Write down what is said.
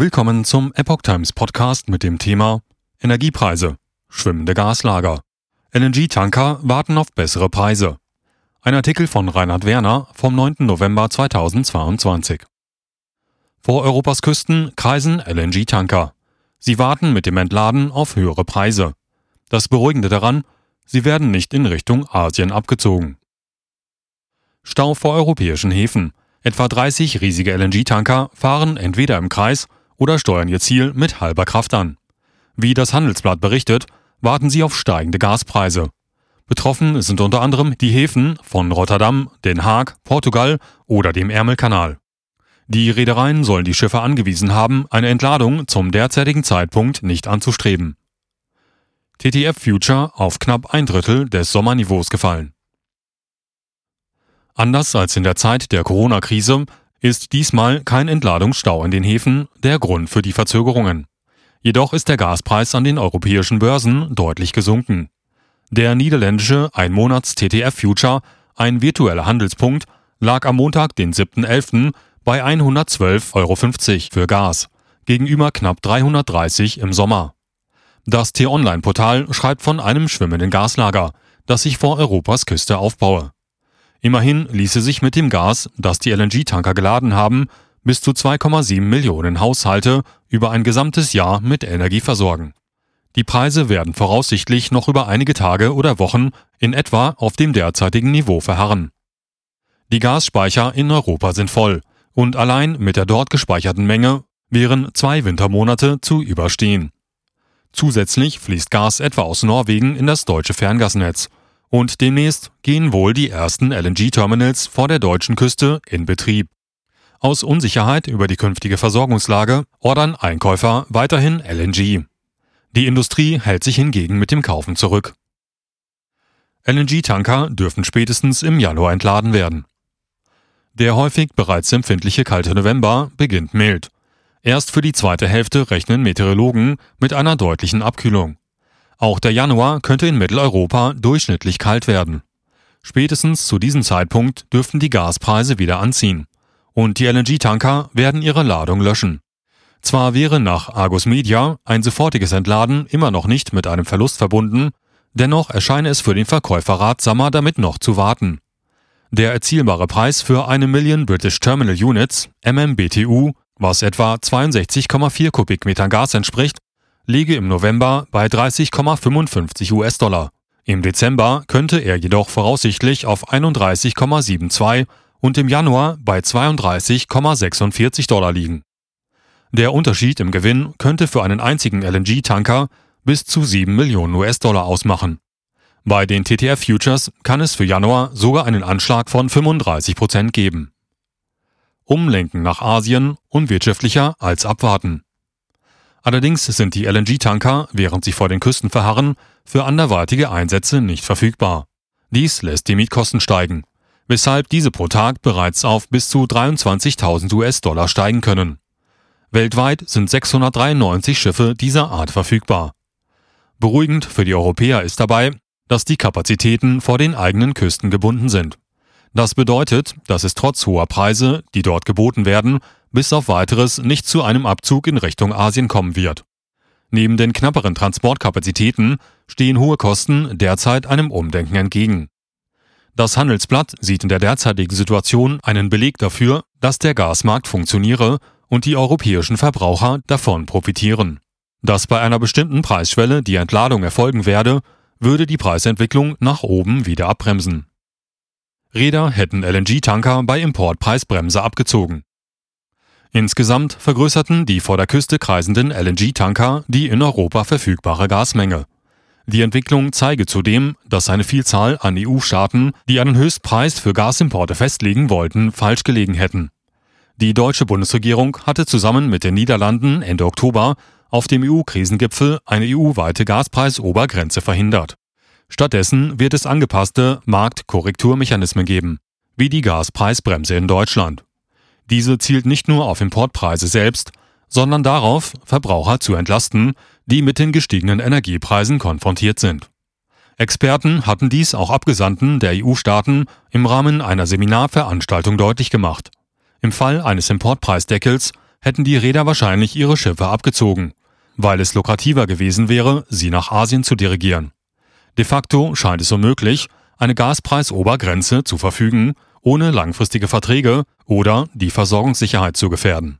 Willkommen zum Epoch Times Podcast mit dem Thema Energiepreise, schwimmende Gaslager. LNG-Tanker warten auf bessere Preise. Ein Artikel von Reinhard Werner vom 9. November 2022. Vor Europas Küsten kreisen LNG-Tanker. Sie warten mit dem Entladen auf höhere Preise. Das Beruhigende daran, sie werden nicht in Richtung Asien abgezogen. Stau vor europäischen Häfen. Etwa 30 riesige LNG-Tanker fahren entweder im Kreis oder steuern ihr Ziel mit halber Kraft an. Wie das Handelsblatt berichtet, warten sie auf steigende Gaspreise. Betroffen sind unter anderem die Häfen von Rotterdam, Den Haag, Portugal oder dem Ärmelkanal. Die Reedereien sollen die Schiffe angewiesen haben, eine Entladung zum derzeitigen Zeitpunkt nicht anzustreben. TTF Future auf knapp ein Drittel des Sommerniveaus gefallen. Anders als in der Zeit der Corona-Krise ist diesmal kein Entladungsstau in den Häfen der Grund für die Verzögerungen. Jedoch ist der Gaspreis an den europäischen Börsen deutlich gesunken. Der niederländische Einmonats-TTF-Future, ein virtueller Handelspunkt, lag am Montag, den 7.11., bei 112,50 Euro für Gas, gegenüber knapp 330 im Sommer. Das T-Online-Portal schreibt von einem schwimmenden Gaslager, das sich vor Europas Küste aufbaue. Immerhin ließe sich mit dem Gas, das die LNG-Tanker geladen haben, bis zu 2,7 Millionen Haushalte über ein gesamtes Jahr mit Energie versorgen. Die Preise werden voraussichtlich noch über einige Tage oder Wochen in etwa auf dem derzeitigen Niveau verharren. Die Gasspeicher in Europa sind voll und allein mit der dort gespeicherten Menge wären zwei Wintermonate zu überstehen. Zusätzlich fließt Gas etwa aus Norwegen in das deutsche Ferngasnetz und demnächst gehen wohl die ersten LNG-Terminals vor der deutschen Küste in Betrieb. Aus Unsicherheit über die künftige Versorgungslage ordern Einkäufer weiterhin LNG. Die Industrie hält sich hingegen mit dem Kaufen zurück. LNG-Tanker dürfen spätestens im Januar entladen werden. Der häufig bereits empfindliche kalte November beginnt mild. Erst für die zweite Hälfte rechnen Meteorologen mit einer deutlichen Abkühlung. Auch der Januar könnte in Mitteleuropa durchschnittlich kalt werden. Spätestens zu diesem Zeitpunkt dürften die Gaspreise wieder anziehen. Und die LNG-Tanker werden ihre Ladung löschen. Zwar wäre nach Argus Media ein sofortiges Entladen immer noch nicht mit einem Verlust verbunden, dennoch erscheine es für den Verkäufer ratsamer, damit noch zu warten. Der erzielbare Preis für eine Million British Terminal Units, MMBTU, was etwa 62,4 Kubikmetern Gas entspricht, liege im November bei 30,55 US-Dollar. Im Dezember könnte er jedoch voraussichtlich auf 31,72 und im Januar bei 32,46 Dollar liegen. Der Unterschied im Gewinn könnte für einen einzigen LNG-Tanker bis zu 7 Millionen US-Dollar ausmachen. Bei den TTF Futures kann es für Januar sogar einen Anschlag von 35 Prozent geben. Umlenken nach Asien unwirtschaftlicher als abwarten. Allerdings sind die LNG-Tanker, während sie vor den Küsten verharren, für anderweitige Einsätze nicht verfügbar. Dies lässt die Mietkosten steigen, weshalb diese pro Tag bereits auf bis zu 23.000 US-Dollar steigen können. Weltweit sind 693 Schiffe dieser Art verfügbar. Beruhigend für die Europäer ist dabei, dass die Kapazitäten vor den eigenen Küsten gebunden sind. Das bedeutet, dass es trotz hoher Preise, die dort geboten werden, bis auf weiteres nicht zu einem Abzug in Richtung Asien kommen wird. Neben den knapperen Transportkapazitäten stehen hohe Kosten derzeit einem Umdenken entgegen. Das Handelsblatt sieht in der derzeitigen Situation einen Beleg dafür, dass der Gasmarkt funktioniere und die europäischen Verbraucher davon profitieren. Dass bei einer bestimmten Preisschwelle die Entladung erfolgen werde, würde die Preisentwicklung nach oben wieder abbremsen. Räder hätten LNG-Tanker bei Importpreisbremse abgezogen. Insgesamt vergrößerten die vor der Küste kreisenden LNG-Tanker die in Europa verfügbare Gasmenge. Die Entwicklung zeige zudem, dass eine Vielzahl an EU-Staaten, die einen Höchstpreis für Gasimporte festlegen wollten, falsch gelegen hätten. Die deutsche Bundesregierung hatte zusammen mit den Niederlanden Ende Oktober auf dem EU-Krisengipfel eine EU-weite Gaspreisobergrenze verhindert. Stattdessen wird es angepasste Marktkorrekturmechanismen geben, wie die Gaspreisbremse in Deutschland. Diese zielt nicht nur auf Importpreise selbst, sondern darauf, Verbraucher zu entlasten, die mit den gestiegenen Energiepreisen konfrontiert sind. Experten hatten dies auch Abgesandten der EU-Staaten im Rahmen einer Seminarveranstaltung deutlich gemacht. Im Fall eines Importpreisdeckels hätten die Räder wahrscheinlich ihre Schiffe abgezogen, weil es lukrativer gewesen wäre, sie nach Asien zu dirigieren. De facto scheint es unmöglich, eine Gaspreisobergrenze zu verfügen, ohne langfristige Verträge oder die Versorgungssicherheit zu gefährden.